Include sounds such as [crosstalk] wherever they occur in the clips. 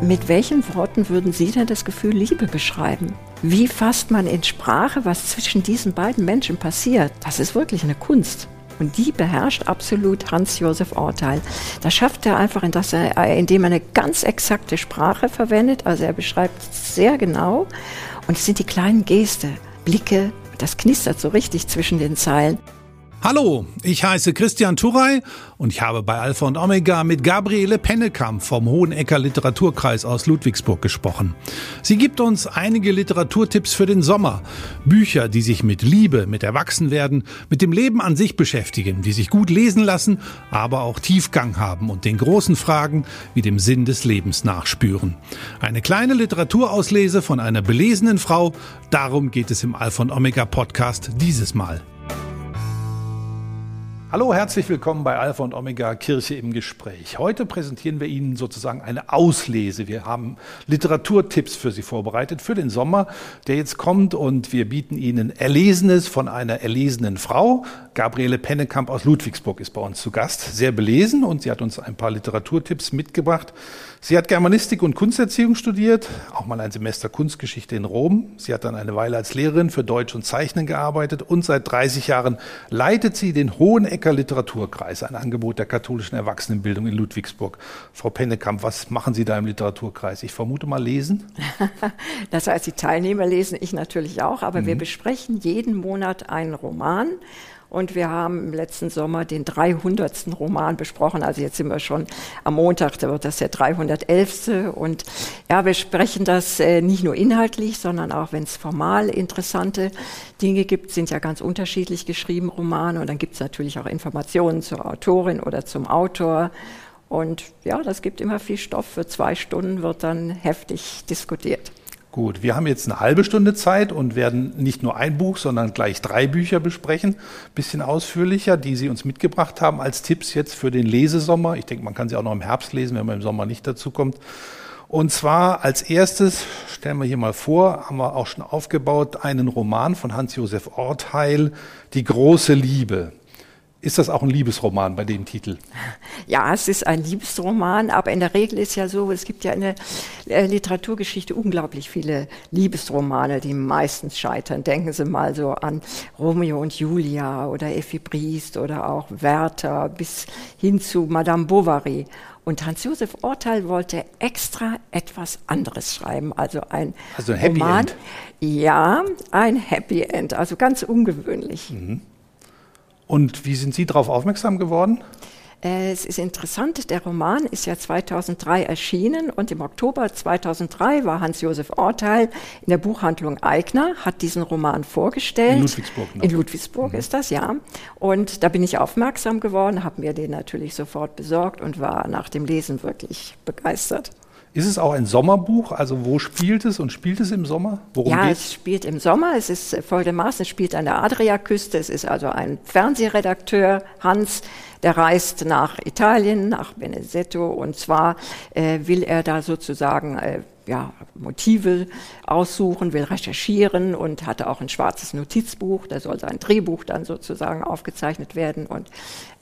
Mit welchen Worten würden Sie denn das Gefühl Liebe beschreiben? Wie fasst man in Sprache, was zwischen diesen beiden Menschen passiert? Das ist wirklich eine Kunst. Und die beherrscht absolut Hans-Josef Orteil. Das schafft er einfach, indem er eine ganz exakte Sprache verwendet. Also er beschreibt sehr genau. Und es sind die kleinen Geste, Blicke, das knistert so richtig zwischen den Zeilen. Hallo, ich heiße Christian Turey und ich habe bei Alpha und Omega mit Gabriele Pennekamp vom Hohenecker Literaturkreis aus Ludwigsburg gesprochen. Sie gibt uns einige Literaturtipps für den Sommer. Bücher, die sich mit Liebe, mit Erwachsenwerden, mit dem Leben an sich beschäftigen, die sich gut lesen lassen, aber auch Tiefgang haben und den großen Fragen wie dem Sinn des Lebens nachspüren. Eine kleine Literaturauslese von einer belesenen Frau, darum geht es im Alpha und Omega Podcast dieses Mal. Hallo, herzlich willkommen bei Alpha und Omega Kirche im Gespräch. Heute präsentieren wir Ihnen sozusagen eine Auslese. Wir haben Literaturtipps für Sie vorbereitet für den Sommer, der jetzt kommt und wir bieten Ihnen Erlesenes von einer erlesenen Frau. Gabriele Pennekamp aus Ludwigsburg ist bei uns zu Gast, sehr belesen und sie hat uns ein paar Literaturtipps mitgebracht. Sie hat Germanistik und Kunsterziehung studiert, auch mal ein Semester Kunstgeschichte in Rom. Sie hat dann eine Weile als Lehrerin für Deutsch und Zeichnen gearbeitet und seit 30 Jahren leitet sie den Hohenecker Literaturkreis, ein Angebot der katholischen Erwachsenenbildung in Ludwigsburg. Frau Pennekamp, was machen Sie da im Literaturkreis? Ich vermute mal lesen. [laughs] das heißt, die Teilnehmer lesen, ich natürlich auch, aber mhm. wir besprechen jeden Monat einen Roman und wir haben im letzten Sommer den 300. Roman besprochen. Also jetzt sind wir schon am Montag, da wird das der 311. Und ja, wir sprechen das äh, nicht nur inhaltlich, sondern auch, wenn es formal interessante Dinge gibt, sind ja ganz unterschiedlich geschrieben Romane. Und dann gibt es natürlich auch Informationen zur Autorin oder zum Autor. Und ja, das gibt immer viel Stoff. Für zwei Stunden wird dann heftig diskutiert. Gut, wir haben jetzt eine halbe Stunde Zeit und werden nicht nur ein Buch, sondern gleich drei Bücher besprechen, bisschen ausführlicher, die Sie uns mitgebracht haben als Tipps jetzt für den Lesesommer. Ich denke, man kann sie auch noch im Herbst lesen, wenn man im Sommer nicht dazu kommt. Und zwar als erstes, stellen wir hier mal vor, haben wir auch schon aufgebaut, einen Roman von Hans-Josef Ortheil, Die große Liebe. Ist das auch ein Liebesroman bei dem Titel? Ja, es ist ein Liebesroman, aber in der Regel ist ja so, es gibt ja in der äh, Literaturgeschichte unglaublich viele Liebesromane, die meistens scheitern. Denken Sie mal so an Romeo und Julia oder Effi Briest oder auch Werther bis hin zu Madame Bovary. Und Hans-Josef Orteil wollte extra etwas anderes schreiben, also ein, also ein Happy Roman. End. Ja, ein Happy End, also ganz ungewöhnlich. Mhm. Und wie sind Sie darauf aufmerksam geworden? Äh, es ist interessant, der Roman ist ja 2003 erschienen und im Oktober 2003 war Hans-Josef Orteil in der Buchhandlung Eigner, hat diesen Roman vorgestellt. In Ludwigsburg. Ne? In Ludwigsburg mhm. ist das, ja. Und da bin ich aufmerksam geworden, habe mir den natürlich sofort besorgt und war nach dem Lesen wirklich begeistert. Ist es auch ein Sommerbuch? Also wo spielt es und spielt es im Sommer? Worum ja, geht's? es spielt im Sommer. Es ist folgendermaßen, es spielt an der Adriaküste. Es ist also ein Fernsehredakteur, Hans, der reist nach Italien, nach Benedetto und zwar äh, will er da sozusagen äh, ja, Motive aussuchen, will recherchieren und hatte auch ein schwarzes Notizbuch, da soll sein Drehbuch dann sozusagen aufgezeichnet werden und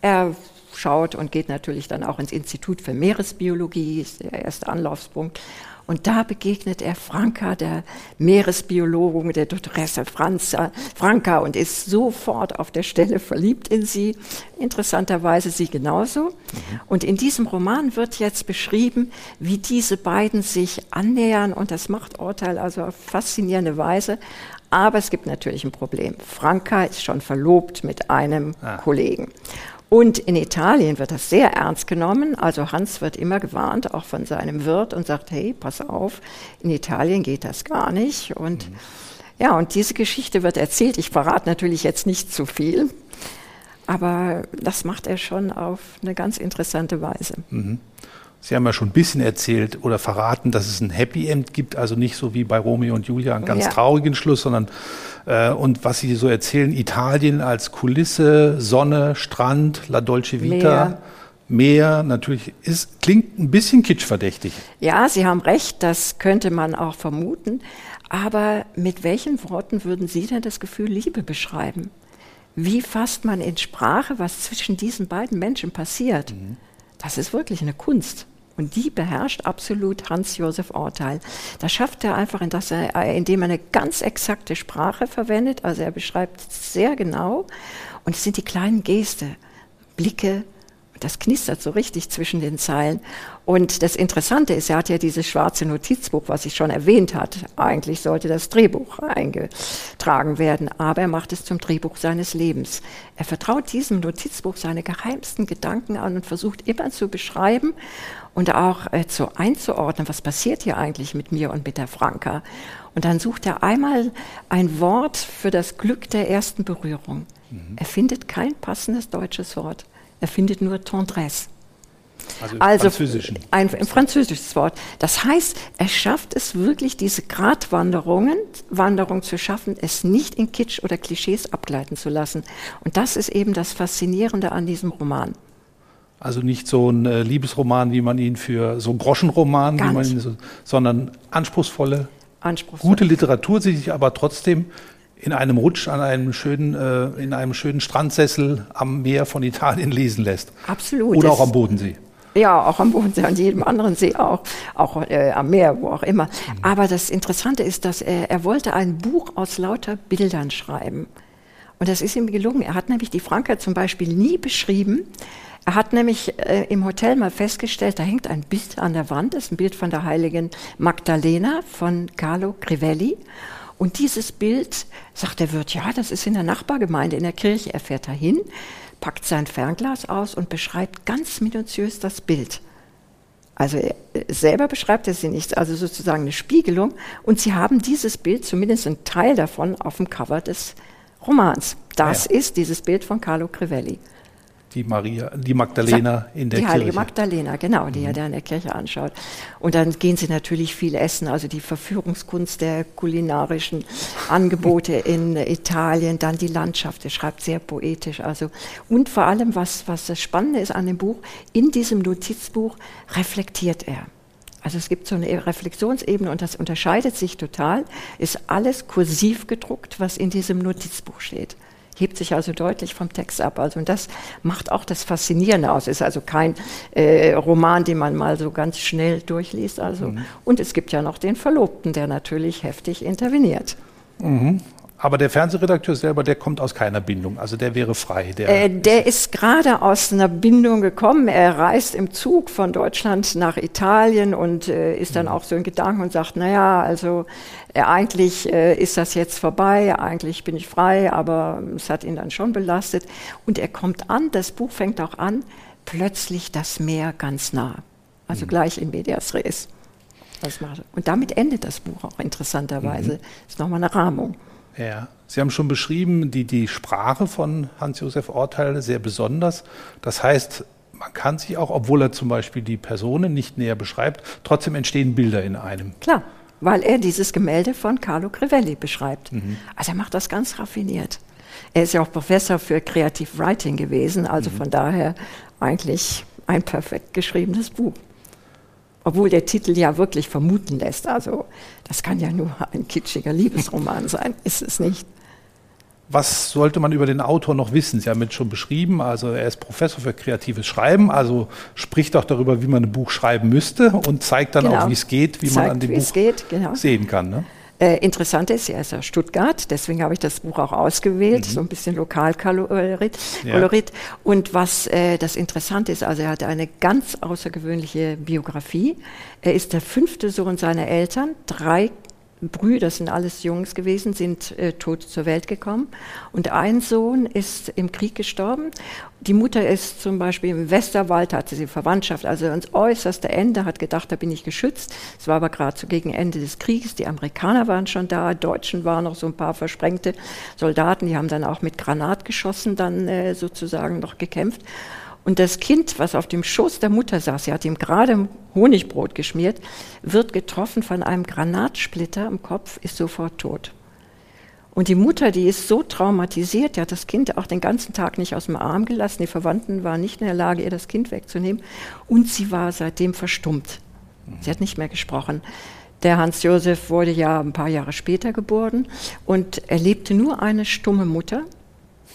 er schaut und geht natürlich dann auch ins Institut für Meeresbiologie, ist der erste Anlaufspunkt. Und da begegnet er Franka, der Meeresbiologin, der Dottoressa Franza, Franka, und ist sofort auf der Stelle verliebt in sie. Interessanterweise sie genauso. Mhm. Und in diesem Roman wird jetzt beschrieben, wie diese beiden sich annähern, und das macht Urteil also auf faszinierende Weise. Aber es gibt natürlich ein Problem. Franka ist schon verlobt mit einem ah. Kollegen. Und in Italien wird das sehr ernst genommen. Also Hans wird immer gewarnt, auch von seinem Wirt, und sagt, hey, pass auf, in Italien geht das gar nicht. Und mhm. ja, und diese Geschichte wird erzählt. Ich verrate natürlich jetzt nicht zu viel, aber das macht er schon auf eine ganz interessante Weise. Mhm. Sie haben ja schon ein bisschen erzählt oder verraten, dass es ein Happy End gibt, also nicht so wie bei Romeo und Julia einen ganz ja. traurigen Schluss, sondern äh, und was Sie so erzählen, Italien als Kulisse, Sonne, Strand, La Dolce Vita. Meer. Meer natürlich ist, klingt ein bisschen kitschverdächtig. Ja, Sie haben recht, das könnte man auch vermuten. Aber mit welchen Worten würden Sie denn das Gefühl Liebe beschreiben? Wie fasst man in Sprache, was zwischen diesen beiden Menschen passiert? Mhm. Das ist wirklich eine Kunst. Und die beherrscht absolut Hans-Josef Orteil. Das schafft er einfach, indem er eine ganz exakte Sprache verwendet. Also er beschreibt sehr genau. Und es sind die kleinen Geste, Blicke, das knistert so richtig zwischen den Zeilen. Und das Interessante ist, er hat ja dieses schwarze Notizbuch, was ich schon erwähnt hat. Eigentlich sollte das Drehbuch eingetragen werden, aber er macht es zum Drehbuch seines Lebens. Er vertraut diesem Notizbuch seine geheimsten Gedanken an und versucht immer zu beschreiben und auch äh, zu einzuordnen, was passiert hier eigentlich mit mir und mit der Franka. Und dann sucht er einmal ein Wort für das Glück der ersten Berührung. Mhm. Er findet kein passendes deutsches Wort. Er findet nur Tendresse. Also, im also Französischen. Ein, ein, französisches Wort. Das heißt, er schafft es wirklich, diese Gratwanderungen Wanderung zu schaffen, es nicht in Kitsch oder Klischees abgleiten zu lassen. Und das ist eben das Faszinierende an diesem Roman. Also nicht so ein äh, Liebesroman, wie man ihn für so ein Groschenroman, wie man ihn so, sondern anspruchsvolle, anspruchsvolle, gute Literatur, die sich aber trotzdem in einem Rutsch an einem schönen, äh, in einem schönen Strandsessel am Meer von Italien [laughs] lesen lässt. Absolut. Oder auch am Bodensee. Ja, auch am Bodensee, an jedem anderen See auch, auch äh, am Meer, wo auch immer. Mhm. Aber das Interessante ist, dass er, er wollte ein Buch aus lauter Bildern schreiben. Und das ist ihm gelungen. Er hat nämlich die Franka zum Beispiel nie beschrieben. Er hat nämlich äh, im Hotel mal festgestellt, da hängt ein Bild an der Wand, das ist ein Bild von der heiligen Magdalena von Carlo Crivelli. Und dieses Bild, sagt der Wirt, ja, das ist in der Nachbargemeinde, in der Kirche. Er fährt dahin, packt sein Fernglas aus und beschreibt ganz minutiös das Bild. Also er selber beschreibt er sie nicht, also sozusagen eine Spiegelung. Und sie haben dieses Bild, zumindest ein Teil davon, auf dem Cover des Romans. Das ja. ist dieses Bild von Carlo Crivelli die Maria, die Magdalena in der die Kirche. Die heilige Magdalena, genau, die mhm. er da in der Kirche anschaut. Und dann gehen sie natürlich viel essen, also die Verführungskunst der kulinarischen Angebote [laughs] in Italien, dann die Landschaft, er schreibt sehr poetisch, also und vor allem, was, was das Spannende ist an dem Buch, in diesem Notizbuch reflektiert er. Also es gibt so eine Reflexionsebene und das unterscheidet sich total, ist alles kursiv gedruckt, was in diesem Notizbuch steht hebt sich also deutlich vom Text ab. Also und das macht auch das Faszinierende aus. Ist also kein äh, Roman, den man mal so ganz schnell durchliest. Also mhm. und es gibt ja noch den Verlobten, der natürlich heftig interveniert. Mhm. Aber der Fernsehredakteur selber, der kommt aus keiner Bindung, also der wäre frei. Der, äh, der ist gerade aus einer Bindung gekommen. Er reist im Zug von Deutschland nach Italien und äh, ist dann mhm. auch so in Gedanken und sagt, naja, also äh, eigentlich äh, ist das jetzt vorbei, eigentlich bin ich frei, aber es hat ihn dann schon belastet. Und er kommt an, das Buch fängt auch an, plötzlich das Meer ganz nah. Also mhm. gleich in Medias Res. Und damit endet das Buch auch interessanterweise. Mhm. Ist nochmal eine Rahmung. Ja, Sie haben schon beschrieben, die, die Sprache von Hans-Josef Orteil sehr besonders. Das heißt, man kann sich auch, obwohl er zum Beispiel die Personen nicht näher beschreibt, trotzdem entstehen Bilder in einem. Klar, weil er dieses Gemälde von Carlo Crivelli beschreibt. Mhm. Also er macht das ganz raffiniert. Er ist ja auch Professor für Creative Writing gewesen, also mhm. von daher eigentlich ein perfekt geschriebenes Buch. Obwohl der Titel ja wirklich vermuten lässt, also das kann ja nur ein kitschiger Liebesroman sein, ist es nicht. Was sollte man über den Autor noch wissen? Sie haben es schon beschrieben, also er ist Professor für kreatives Schreiben, also spricht auch darüber, wie man ein Buch schreiben müsste und zeigt dann genau. auch, wie es geht, wie zeigt, man an dem Buch geht, genau. sehen kann. Ne? Äh, interessant ist, er ist ja Stuttgart, deswegen habe ich das Buch auch ausgewählt, mhm. so ein bisschen Lokalkolorit. Ja. Und was äh, das Interessante ist, also er hat eine ganz außergewöhnliche Biografie. Er ist der fünfte Sohn seiner Eltern, drei Brüder, sind alles Jungs gewesen, sind äh, tot zur Welt gekommen. Und ein Sohn ist im Krieg gestorben. Die Mutter ist zum Beispiel im Westerwald, hatte sie Verwandtschaft, also ans äußerste Ende, hat gedacht, da bin ich geschützt. Es war aber gerade so gegen Ende des Krieges. Die Amerikaner waren schon da, Deutschen waren noch so ein paar versprengte Soldaten, die haben dann auch mit Granatgeschossen dann äh, sozusagen noch gekämpft. Und das Kind, was auf dem Schoß der Mutter saß, sie hat ihm gerade Honigbrot geschmiert, wird getroffen von einem Granatsplitter im Kopf, ist sofort tot. Und die Mutter, die ist so traumatisiert, die hat das Kind auch den ganzen Tag nicht aus dem Arm gelassen. Die Verwandten waren nicht in der Lage, ihr das Kind wegzunehmen. Und sie war seitdem verstummt. Sie hat nicht mehr gesprochen. Der Hans Josef wurde ja ein paar Jahre später geboren und erlebte nur eine stumme Mutter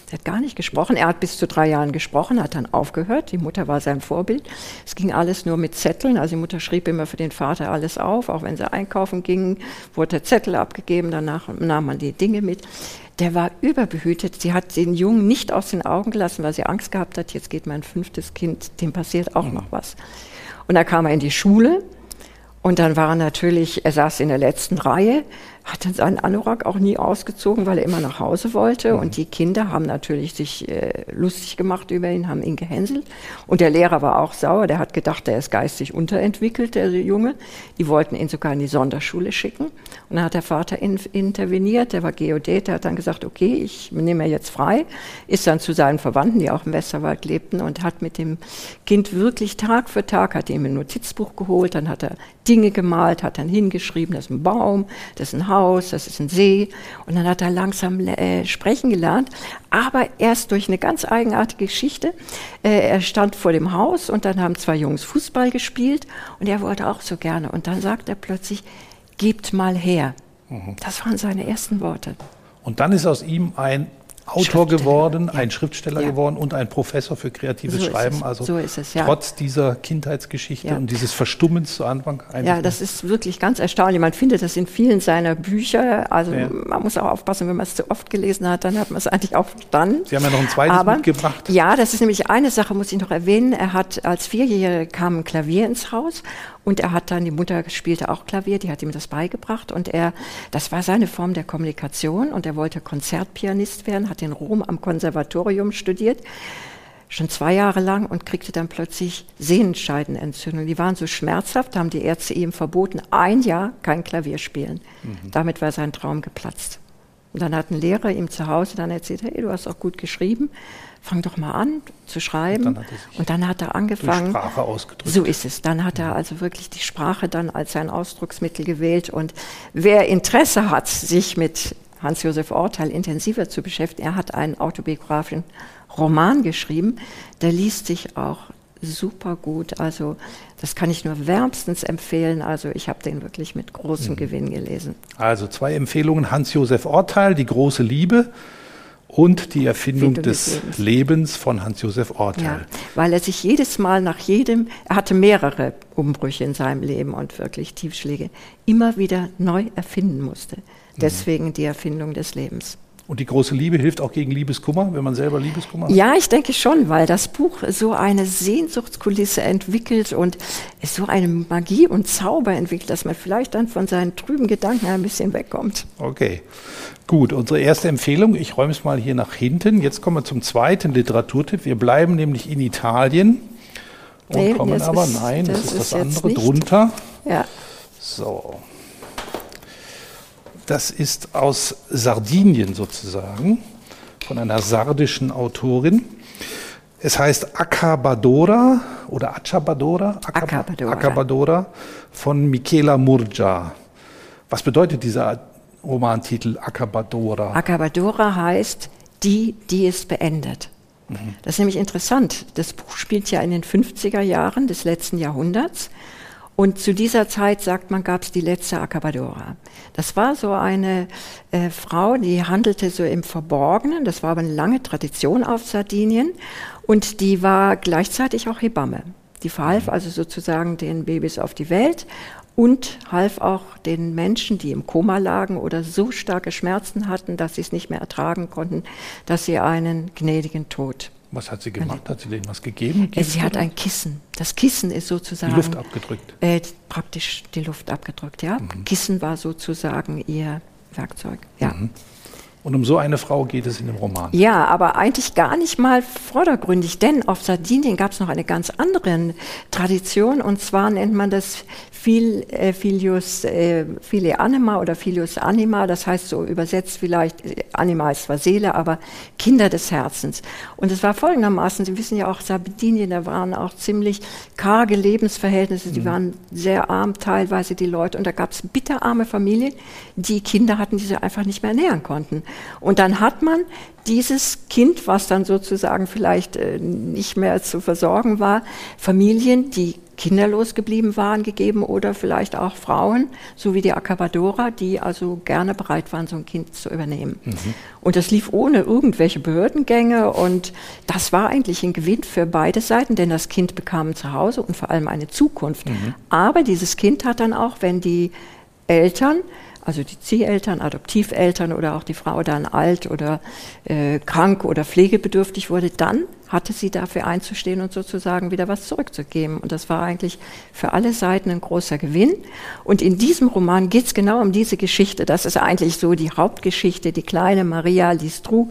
Der hat gar nicht gesprochen. Er hat bis zu drei Jahren gesprochen, hat dann aufgehört. Die Mutter war sein Vorbild. Es ging alles nur mit Zetteln. Also die Mutter schrieb immer für den Vater alles auf. Auch wenn sie einkaufen gingen, wurde der Zettel abgegeben. Danach nahm man die Dinge mit. Der war überbehütet. Sie hat den Jungen nicht aus den Augen gelassen, weil sie Angst gehabt hat, jetzt geht mein fünftes Kind, dem passiert auch noch was. Und da kam er in die Schule. Und dann war natürlich, er saß in der letzten Reihe, hat dann seinen Anorak auch nie ausgezogen, weil er immer nach Hause wollte. Mhm. Und die Kinder haben natürlich sich äh, lustig gemacht über ihn, haben ihn gehänselt. Und der Lehrer war auch sauer, der hat gedacht, er ist geistig unterentwickelt, der Junge. Die wollten ihn sogar in die Sonderschule schicken. Und dann hat der Vater in, interveniert, der war Geodät, der hat dann gesagt, okay, ich nehme er jetzt frei, ist dann zu seinen Verwandten, die auch im Westerwald lebten, und hat mit dem Kind wirklich Tag für Tag, hat ihm ein Notizbuch geholt, dann hat er Dinge gemalt, hat dann hingeschrieben, das ist ein Baum, das ist ein Haus, Haus, das ist ein See. Und dann hat er langsam äh, sprechen gelernt, aber erst durch eine ganz eigenartige Geschichte. Äh, er stand vor dem Haus und dann haben zwei Jungs Fußball gespielt und er wollte auch so gerne. Und dann sagt er plötzlich, gebt mal her. Mhm. Das waren seine ersten Worte. Und dann ist aus ihm ein Autor geworden, ja. ein Schriftsteller ja. geworden und ein Professor für kreatives so Schreiben. Also so es, ja. trotz dieser Kindheitsgeschichte und dieses Verstummens zu Anfang. Ja, das ist wirklich ganz erstaunlich. Man findet das in vielen seiner Bücher. Also man muss auch aufpassen, wenn man es zu oft gelesen hat, dann hat man es eigentlich auch verstanden. Sie haben ja noch ein zweites Aber, mitgebracht. Ja, das ist nämlich eine Sache, muss ich noch erwähnen. Er hat als Vierjähriger kam ein Klavier ins Haus und er hat dann, die Mutter spielte auch Klavier, die hat ihm das beigebracht und er, das war seine Form der Kommunikation und er wollte Konzertpianist werden, hat in Rom am Konservatorium studiert schon zwei Jahre lang und kriegte dann plötzlich Sehenscheidenentzündung. Die waren so schmerzhaft, haben die Ärzte ihm verboten, ein Jahr kein Klavier spielen. Mhm. Damit war sein Traum geplatzt. Und dann hat ein Lehrer ihm zu Hause dann erzählt, hey, du hast auch gut geschrieben, fang doch mal an zu schreiben. Und dann hat er, und dann hat er angefangen. Sprache ausgedrückt. So ist es. Dann hat er also wirklich die Sprache dann als sein Ausdrucksmittel gewählt. Und wer Interesse hat, sich mit Hans-Josef Orteil intensiver zu beschäftigen, er hat einen autobiografischen Roman geschrieben, der liest sich auch super gut. Also das kann ich nur wärmstens empfehlen. Also ich habe den wirklich mit großem mhm. Gewinn gelesen. Also zwei Empfehlungen. Hans-Josef Orteil, Die große Liebe und die Erfindung des, des Lebens. Lebens. von Hans-Josef Orteil. Ja, weil er sich jedes Mal nach jedem, er hatte mehrere Umbrüche in seinem Leben und wirklich Tiefschläge, immer wieder neu erfinden musste. Mhm. Deswegen die Erfindung des Lebens. Und die große Liebe hilft auch gegen Liebeskummer, wenn man selber Liebeskummer hat? Ja, ich denke schon, weil das Buch so eine Sehnsuchtskulisse entwickelt und so eine Magie und Zauber entwickelt, dass man vielleicht dann von seinen trüben Gedanken ein bisschen wegkommt. Okay, gut. Unsere erste Empfehlung, ich räume es mal hier nach hinten. Jetzt kommen wir zum zweiten Literaturtipp. Wir bleiben nämlich in Italien und nee, kommen aber, ist, nein, das, das ist das andere drunter. Ja. So. Das ist aus Sardinien sozusagen, von einer sardischen Autorin. Es heißt Acabadora oder Achabadora? Acabadora. Acabadora von Michela Murgia. Was bedeutet dieser Romantitel Acabadora? Acabadora heißt die, die es beendet. Mhm. Das ist nämlich interessant. Das Buch spielt ja in den 50er Jahren des letzten Jahrhunderts. Und zu dieser Zeit, sagt man, gab es die letzte Acabadora. Das war so eine äh, Frau, die handelte so im Verborgenen. Das war aber eine lange Tradition auf Sardinien. Und die war gleichzeitig auch Hebamme. Die verhalf mhm. also sozusagen den Babys auf die Welt und half auch den Menschen, die im Koma lagen oder so starke Schmerzen hatten, dass sie es nicht mehr ertragen konnten, dass sie einen gnädigen Tod was hat sie gemacht? Hat sie denen was gegeben? Äh, sie hat ein Kissen. Das Kissen ist sozusagen. Die Luft abgedrückt. Äh, praktisch die Luft abgedrückt, ja. Mhm. Kissen war sozusagen ihr Werkzeug, ja. Mhm. Und um so eine Frau geht es in dem Roman. Ja, aber eigentlich gar nicht mal vordergründig, denn auf Sardinien gab es noch eine ganz andere Tradition und zwar nennt man das Fil, äh, Filius, äh, File Anima oder Filius Anima, das heißt so übersetzt vielleicht, äh, Anima ist zwar Seele, aber Kinder des Herzens. Und es war folgendermaßen, Sie wissen ja auch, Sardinien, da waren auch ziemlich karge Lebensverhältnisse, die mhm. waren sehr arm teilweise die Leute und da gab es bitterarme Familien, die Kinder hatten, die sie einfach nicht mehr ernähren konnten. Und dann hat man dieses Kind, was dann sozusagen vielleicht äh, nicht mehr zu versorgen war, Familien, die kinderlos geblieben waren, gegeben oder vielleicht auch Frauen, so wie die Acabadora, die also gerne bereit waren, so ein Kind zu übernehmen. Mhm. Und das lief ohne irgendwelche Behördengänge und das war eigentlich ein Gewinn für beide Seiten, denn das Kind bekam ein Zuhause und vor allem eine Zukunft. Mhm. Aber dieses Kind hat dann auch, wenn die Eltern also die Zieheltern, Adoptiveltern oder auch die Frau dann alt oder äh, krank oder pflegebedürftig wurde, dann hatte sie dafür einzustehen und sozusagen wieder was zurückzugeben. Und das war eigentlich für alle Seiten ein großer Gewinn. Und in diesem Roman geht es genau um diese Geschichte. Das ist eigentlich so die Hauptgeschichte, die kleine Maria Listrou,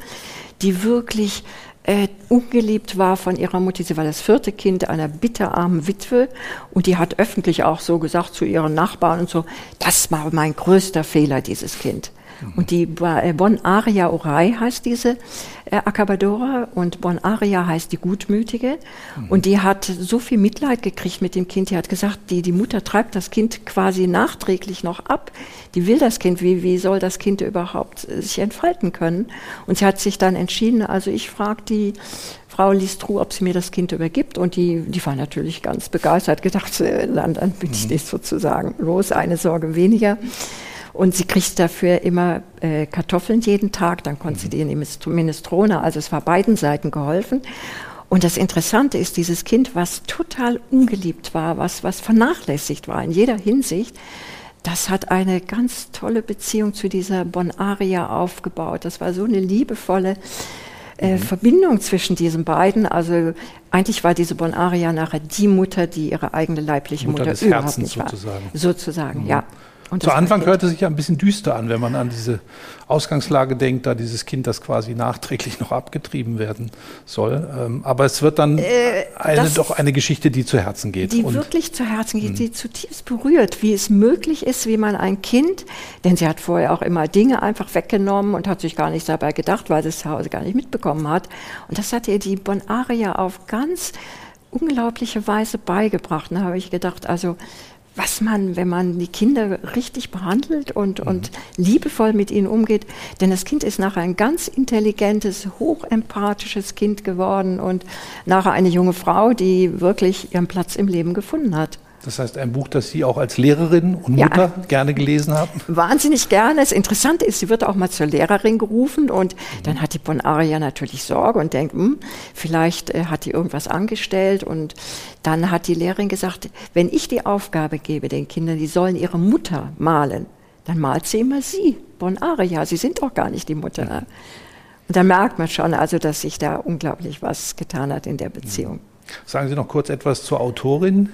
die wirklich äh, ungeliebt war von ihrer Mutter. Sie war das vierte Kind einer bitterarmen Witwe und die hat öffentlich auch so gesagt zu ihren Nachbarn und so, das war mein größter Fehler, dieses Kind. Und die äh, Bon Aria Orai heißt diese äh, Acabadora und Bon Aria heißt die Gutmütige. Mhm. Und die hat so viel Mitleid gekriegt mit dem Kind. Die hat gesagt, die, die Mutter treibt das Kind quasi nachträglich noch ab. Die will das Kind. Wie, wie soll das Kind überhaupt äh, sich entfalten können? Und sie hat sich dann entschieden, also ich frage die Frau Listrou, ob sie mir das Kind übergibt. Und die, die war natürlich ganz begeistert, gedacht, dann, dann bin ich mhm. sozusagen los, eine Sorge weniger. Und sie kriegt dafür immer äh, Kartoffeln jeden Tag, dann konnte sie die in die Minestrone, also es war beiden Seiten geholfen. Und das Interessante ist, dieses Kind, was total ungeliebt war, was, was vernachlässigt war in jeder Hinsicht, das hat eine ganz tolle Beziehung zu dieser Bonaria aufgebaut. Das war so eine liebevolle äh, mhm. Verbindung zwischen diesen beiden. Also eigentlich war diese Bonaria nachher die Mutter, die ihre eigene leibliche Mutter, Mutter überhaupt Herzens nicht sozusagen. war. Sozusagen, mhm. ja. Zu Anfang hörte sich ja ein bisschen düster an, wenn man an diese Ausgangslage denkt, da dieses Kind, das quasi nachträglich noch abgetrieben werden soll. Ähm, aber es wird dann äh, eine, doch eine Geschichte, die zu Herzen geht. Die wirklich zu Herzen geht, mh. die zutiefst berührt, wie es möglich ist, wie man ein Kind, denn sie hat vorher auch immer Dinge einfach weggenommen und hat sich gar nicht dabei gedacht, weil sie es zu Hause gar nicht mitbekommen hat. Und das hat ihr die Bonaria auf ganz unglaubliche Weise beigebracht. Da habe ich gedacht, also was man, wenn man die Kinder richtig behandelt und, mhm. und liebevoll mit ihnen umgeht. Denn das Kind ist nachher ein ganz intelligentes, hochempathisches Kind geworden und nachher eine junge Frau, die wirklich ihren Platz im Leben gefunden hat. Das heißt, ein Buch, das Sie auch als Lehrerin und Mutter ja, gerne gelesen haben? Wahnsinnig gerne. Das Interessante ist, sie wird auch mal zur Lehrerin gerufen und mhm. dann hat die Bonaria natürlich Sorge und denkt, hm, vielleicht äh, hat die irgendwas angestellt und dann hat die Lehrerin gesagt, wenn ich die Aufgabe gebe den Kindern, die sollen ihre Mutter malen, dann malt sie immer sie, Bonaria. Sie sind doch gar nicht die Mutter. Mhm. Und da merkt man schon, also, dass sich da unglaublich was getan hat in der Beziehung. Mhm. Sagen Sie noch kurz etwas zur Autorin.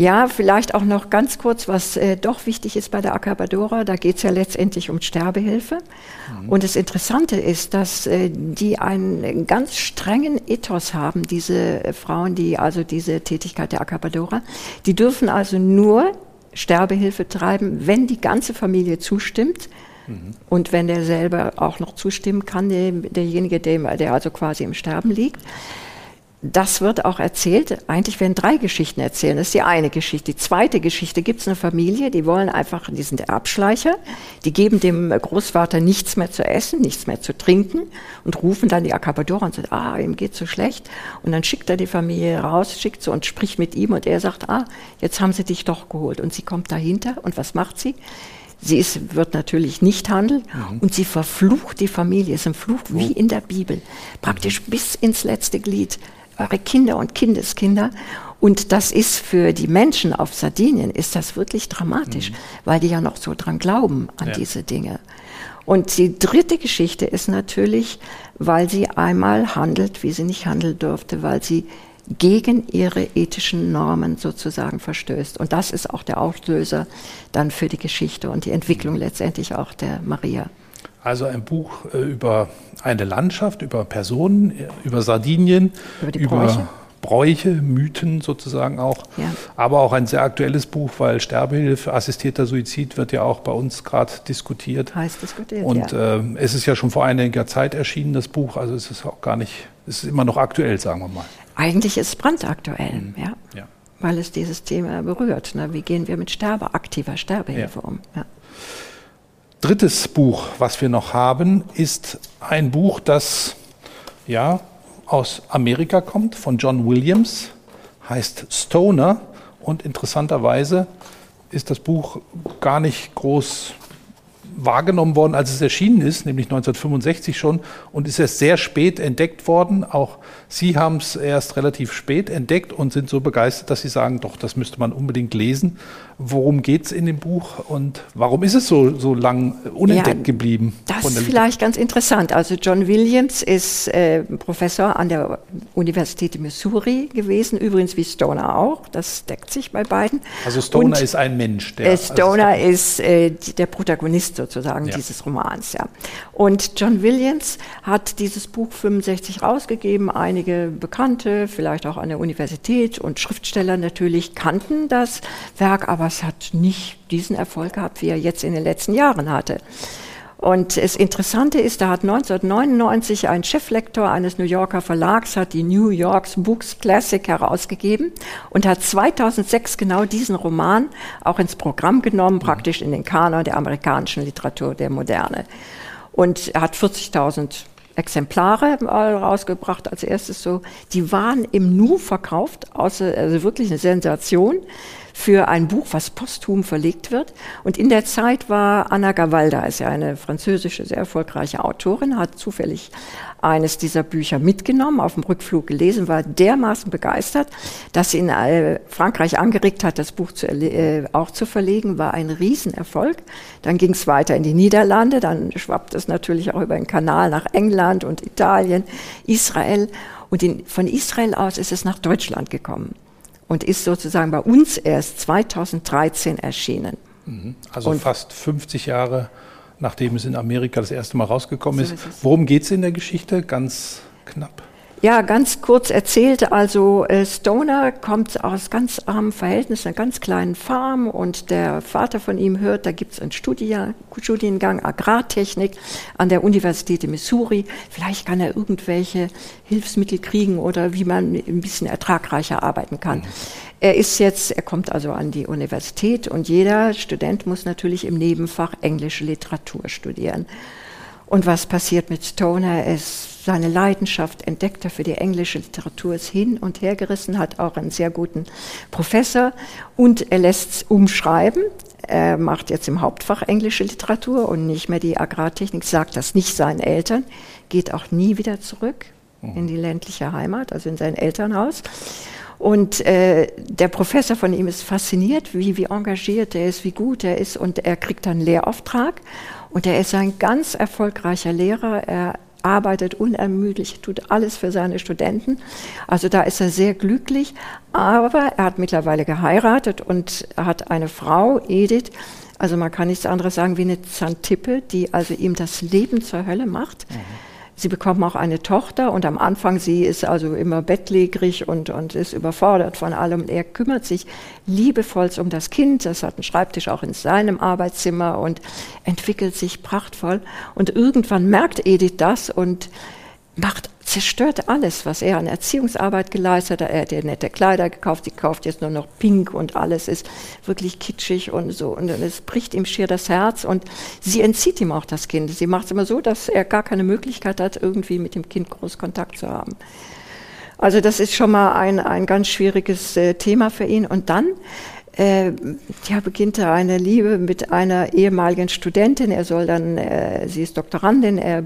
Ja, vielleicht auch noch ganz kurz, was äh, doch wichtig ist bei der Acabadora. Da geht es ja letztendlich um Sterbehilfe. Mhm. Und das Interessante ist, dass äh, die einen ganz strengen Ethos haben, diese äh, Frauen, die also diese Tätigkeit der Acabadora. Die dürfen also nur Sterbehilfe treiben, wenn die ganze Familie zustimmt. Mhm. Und wenn der selber auch noch zustimmen kann, der, derjenige, der, der also quasi im Sterben liegt das wird auch erzählt. Eigentlich werden drei Geschichten erzählen. Das ist die eine Geschichte. Die zweite Geschichte gibt es eine Familie, die wollen einfach, die sind Erbschleicher, die geben dem Großvater nichts mehr zu essen, nichts mehr zu trinken und rufen dann die Acabadora und sagen, ah, ihm geht so schlecht. Und dann schickt er die Familie raus, schickt sie und spricht mit ihm und er sagt, ah, jetzt haben sie dich doch geholt. Und sie kommt dahinter und was macht sie? Sie ist, wird natürlich nicht handeln mhm. und sie verflucht die Familie. Es ist ein Fluch wie in der Bibel, praktisch mhm. bis ins letzte Glied eure Kinder und Kindeskinder. Und das ist für die Menschen auf Sardinien, ist das wirklich dramatisch, mhm. weil die ja noch so dran glauben an ja. diese Dinge. Und die dritte Geschichte ist natürlich, weil sie einmal handelt, wie sie nicht handeln dürfte, weil sie gegen ihre ethischen Normen sozusagen verstößt. Und das ist auch der Auslöser dann für die Geschichte und die Entwicklung mhm. letztendlich auch der Maria. Also ein Buch äh, über eine Landschaft, über Personen, äh, über Sardinien, über, über Bräuche. Bräuche. Mythen sozusagen auch. Ja. Aber auch ein sehr aktuelles Buch, weil Sterbehilfe, assistierter Suizid wird ja auch bei uns gerade diskutiert. Heiß diskutiert. Und ja. äh, es ist ja schon vor einiger Zeit erschienen, das Buch. Also es ist auch gar nicht, es ist immer noch aktuell, sagen wir mal. Eigentlich ist es brandaktuell, mhm. ja. ja. Weil es dieses Thema berührt. Ne? Wie gehen wir mit Sterbe, aktiver Sterbehilfe um? Ja. Drittes Buch, was wir noch haben, ist ein Buch, das ja aus Amerika kommt, von John Williams, heißt Stoner Und interessanterweise ist das Buch gar nicht groß wahrgenommen worden, als es erschienen ist, nämlich 1965 schon, und ist erst sehr spät entdeckt worden. Auch Sie haben es erst relativ spät entdeckt und sind so begeistert, dass Sie sagen, doch, das müsste man unbedingt lesen. Worum geht es in dem Buch und warum ist es so, so lang unentdeckt ja, geblieben? Das ist vielleicht ganz interessant. Also John Williams ist äh, Professor an der Universität Missouri gewesen, übrigens wie Stoner auch. Das deckt sich bei beiden. Also Stoner und, ist ein Mensch. Der, äh, also Stoner also ist äh, der Protagonist sozusagen ja. dieses Romans. Ja. Und John Williams hat dieses Buch 65 rausgegeben. Einige Bekannte, vielleicht auch an der Universität und Schriftsteller natürlich kannten das Werk, aber es hat nicht diesen Erfolg gehabt, wie er jetzt in den letzten Jahren hatte. Und das Interessante ist, da hat 1999 ein Cheflektor eines New Yorker Verlags hat die New York's Books Classic herausgegeben und hat 2006 genau diesen Roman auch ins Programm genommen, praktisch in den Kanon der amerikanischen Literatur der Moderne. Und er hat 40.000 Exemplare rausgebracht als erstes so. Die waren im Nu verkauft, also wirklich eine Sensation für ein Buch, was posthum verlegt wird. Und in der Zeit war Anna Gavalda, ist ja eine französische, sehr erfolgreiche Autorin, hat zufällig eines dieser Bücher mitgenommen, auf dem Rückflug gelesen, war dermaßen begeistert, dass sie in äh, Frankreich angeregt hat, das Buch zu, äh, auch zu verlegen, war ein Riesenerfolg. Dann ging es weiter in die Niederlande, dann schwappt es natürlich auch über den Kanal nach England und Italien, Israel. Und in, von Israel aus ist es nach Deutschland gekommen und ist sozusagen bei uns erst 2013 erschienen. Mhm. Also und fast 50 Jahre nachdem es in Amerika das erste Mal rausgekommen so ist. ist Worum geht es in der Geschichte? Ganz knapp. Ja, ganz kurz erzählt, also äh, Stoner kommt aus ganz armen Verhältnissen, einer ganz kleinen Farm und der Vater von ihm hört, da gibt es einen Studia, Studiengang Agrartechnik an der Universität in Missouri. Vielleicht kann er irgendwelche Hilfsmittel kriegen oder wie man ein bisschen ertragreicher arbeiten kann. Mhm. Er ist jetzt, er kommt also an die Universität und jeder Student muss natürlich im Nebenfach englische Literatur studieren. Und was passiert mit Stoner? Er ist seine Leidenschaft entdeckt er für die englische Literatur, ist hin und her gerissen, hat auch einen sehr guten Professor und er lässt es umschreiben. Er macht jetzt im Hauptfach englische Literatur und nicht mehr die Agrartechnik, sagt das nicht seinen Eltern, geht auch nie wieder zurück in die ländliche Heimat, also in sein Elternhaus. Und äh, der Professor von ihm ist fasziniert, wie, wie engagiert er ist, wie gut er ist. Und er kriegt dann einen Lehrauftrag. Und er ist ein ganz erfolgreicher Lehrer. Er arbeitet unermüdlich, tut alles für seine Studenten. Also da ist er sehr glücklich. Aber er hat mittlerweile geheiratet und hat eine Frau, Edith, also man kann nichts anderes sagen wie eine Zantippe, die also ihm das Leben zur Hölle macht. Mhm. Sie bekommen auch eine Tochter und am Anfang, sie ist also immer bettlägerig und, und ist überfordert von allem. Er kümmert sich liebevoll um das Kind, das hat einen Schreibtisch auch in seinem Arbeitszimmer und entwickelt sich prachtvoll. Und irgendwann merkt Edith das und macht, zerstört alles, was er an Erziehungsarbeit geleistet hat. Er hat ihr nette Kleider gekauft, sie kauft jetzt nur noch pink und alles ist wirklich kitschig und so. Und es bricht ihm schier das Herz und sie entzieht ihm auch das Kind. Sie macht es immer so, dass er gar keine Möglichkeit hat, irgendwie mit dem Kind groß Kontakt zu haben. Also das ist schon mal ein, ein ganz schwieriges äh, Thema für ihn. Und dann äh, ja, beginnt er eine Liebe mit einer ehemaligen Studentin. Er soll dann, äh, sie ist Doktorandin, er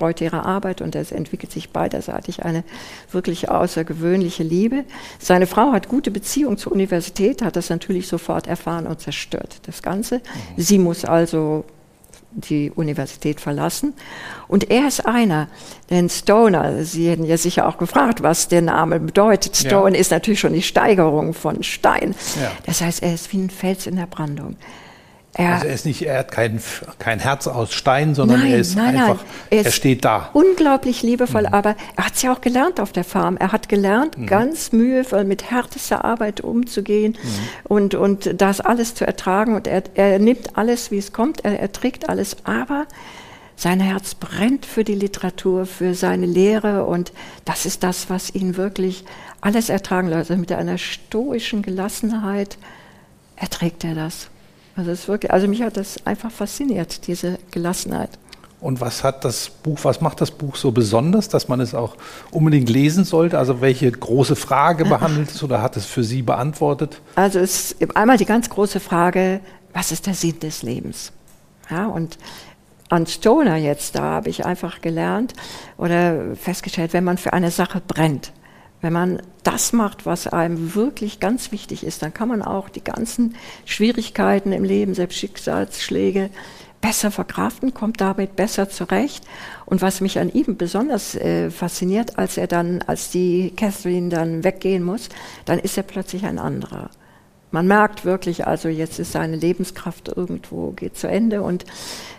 betreut ihre Arbeit und es entwickelt sich beiderseitig eine wirklich außergewöhnliche Liebe. Seine Frau hat gute Beziehung zur Universität, hat das natürlich sofort erfahren und zerstört das Ganze. Mhm. Sie muss also die Universität verlassen. Und er ist einer, denn Stoner, Sie hätten ja sicher auch gefragt, was der Name bedeutet. Stone ja. ist natürlich schon die Steigerung von Stein. Ja. Das heißt, er ist wie ein Fels in der Brandung. Er, also er ist nicht, er hat kein, kein Herz aus Stein, sondern nein, er ist nein, einfach, nein. Er, er, steht da. Unglaublich liebevoll, mhm. aber er hat es ja auch gelernt auf der Farm. Er hat gelernt, mhm. ganz mühevoll mit härtester Arbeit umzugehen mhm. und, und das alles zu ertragen. Und er, er nimmt alles, wie es kommt, er, er trägt alles, aber sein Herz brennt für die Literatur, für seine Lehre und das ist das, was ihn wirklich alles ertragen lässt. Also mit einer stoischen Gelassenheit erträgt er das. Also, es wirklich, also mich hat das einfach fasziniert, diese Gelassenheit. Und was hat das Buch, was macht das Buch so besonders, dass man es auch unbedingt lesen sollte? Also welche große Frage behandelt es oder hat es für Sie beantwortet? Also es ist einmal die ganz große Frage, was ist der Sinn des Lebens? Ja, und an Stoner jetzt, da habe ich einfach gelernt oder festgestellt, wenn man für eine Sache brennt, wenn man das macht, was einem wirklich ganz wichtig ist, dann kann man auch die ganzen Schwierigkeiten im Leben, selbst Schicksalsschläge, besser verkraften, kommt damit besser zurecht. Und was mich an ihm besonders äh, fasziniert, als er dann, als die Catherine dann weggehen muss, dann ist er plötzlich ein anderer. Man merkt wirklich, also jetzt ist seine Lebenskraft irgendwo, geht zu Ende und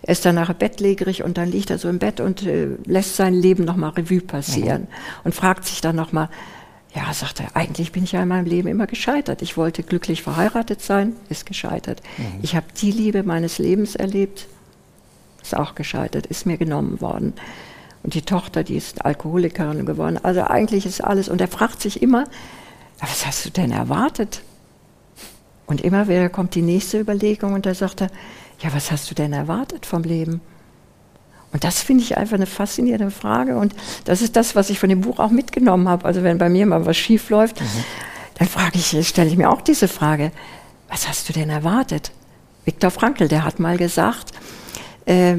er ist dann nachher bettlägerig und dann liegt er so im Bett und äh, lässt sein Leben nochmal Revue passieren mhm. und fragt sich dann nochmal, ja, sagt er, eigentlich bin ich ja in meinem Leben immer gescheitert. Ich wollte glücklich verheiratet sein, ist gescheitert. Mhm. Ich habe die Liebe meines Lebens erlebt, ist auch gescheitert, ist mir genommen worden. Und die Tochter, die ist Alkoholikerin geworden. Also eigentlich ist alles. Und er fragt sich immer, was hast du denn erwartet? Und immer wieder kommt die nächste Überlegung und da sagt er, ja, was hast du denn erwartet vom Leben? Und das finde ich einfach eine faszinierende Frage. Und das ist das, was ich von dem Buch auch mitgenommen habe. Also wenn bei mir mal was schief läuft, mhm. dann frage ich, stelle ich mir auch diese Frage, was hast du denn erwartet? Viktor Frankl, der hat mal gesagt, äh,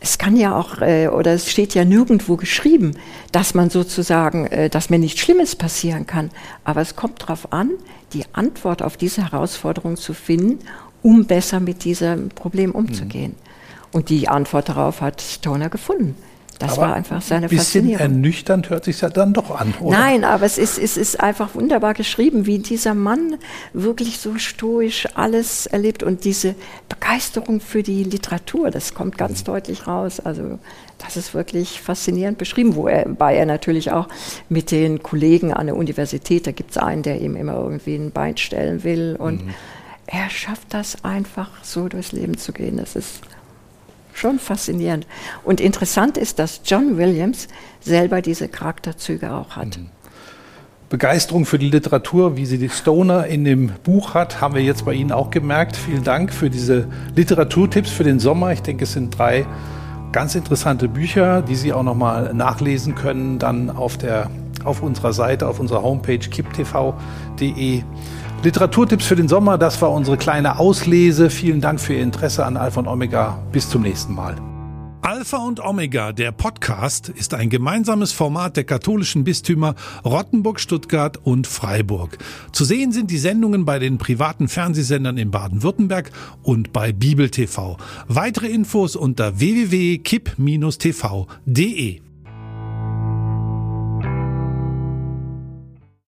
es kann ja auch, äh, oder es steht ja nirgendwo geschrieben, dass man sozusagen, äh, dass mir nichts Schlimmes passieren kann. Aber es kommt darauf an, die Antwort auf diese Herausforderung zu finden, um besser mit diesem Problem umzugehen. Mhm. Und die Antwort darauf hat Stoner gefunden. Das aber war einfach seine ein bisschen Faszinierung. ernüchternd hört sich ja dann doch an, oder? Nein, aber es ist, es ist einfach wunderbar geschrieben, wie dieser Mann wirklich so stoisch alles erlebt und diese Begeisterung für die Literatur, das kommt ganz mhm. deutlich raus. Also das ist wirklich faszinierend beschrieben, wobei er natürlich auch mit den Kollegen an der Universität, da gibt es einen, der ihm immer irgendwie ein Bein stellen will und mhm. er schafft das einfach so durchs Leben zu gehen. Das ist schon faszinierend. Und interessant ist, dass John Williams selber diese Charakterzüge auch hat. Mhm. Begeisterung für die Literatur, wie sie die Stoner in dem Buch hat, haben wir jetzt bei Ihnen auch gemerkt. Vielen Dank für diese Literaturtipps für den Sommer. Ich denke, es sind drei ganz interessante Bücher, die Sie auch noch mal nachlesen können, dann auf der auf unserer Seite, auf unserer Homepage kiptv.de. Literaturtipps für den Sommer, das war unsere kleine Auslese. Vielen Dank für Ihr Interesse an Alpha und Omega. Bis zum nächsten Mal. Alpha und Omega, der Podcast, ist ein gemeinsames Format der katholischen Bistümer Rottenburg, Stuttgart und Freiburg. Zu sehen sind die Sendungen bei den privaten Fernsehsendern in Baden-Württemberg und bei Bibel TV. Weitere Infos unter www.kipp-tv.de.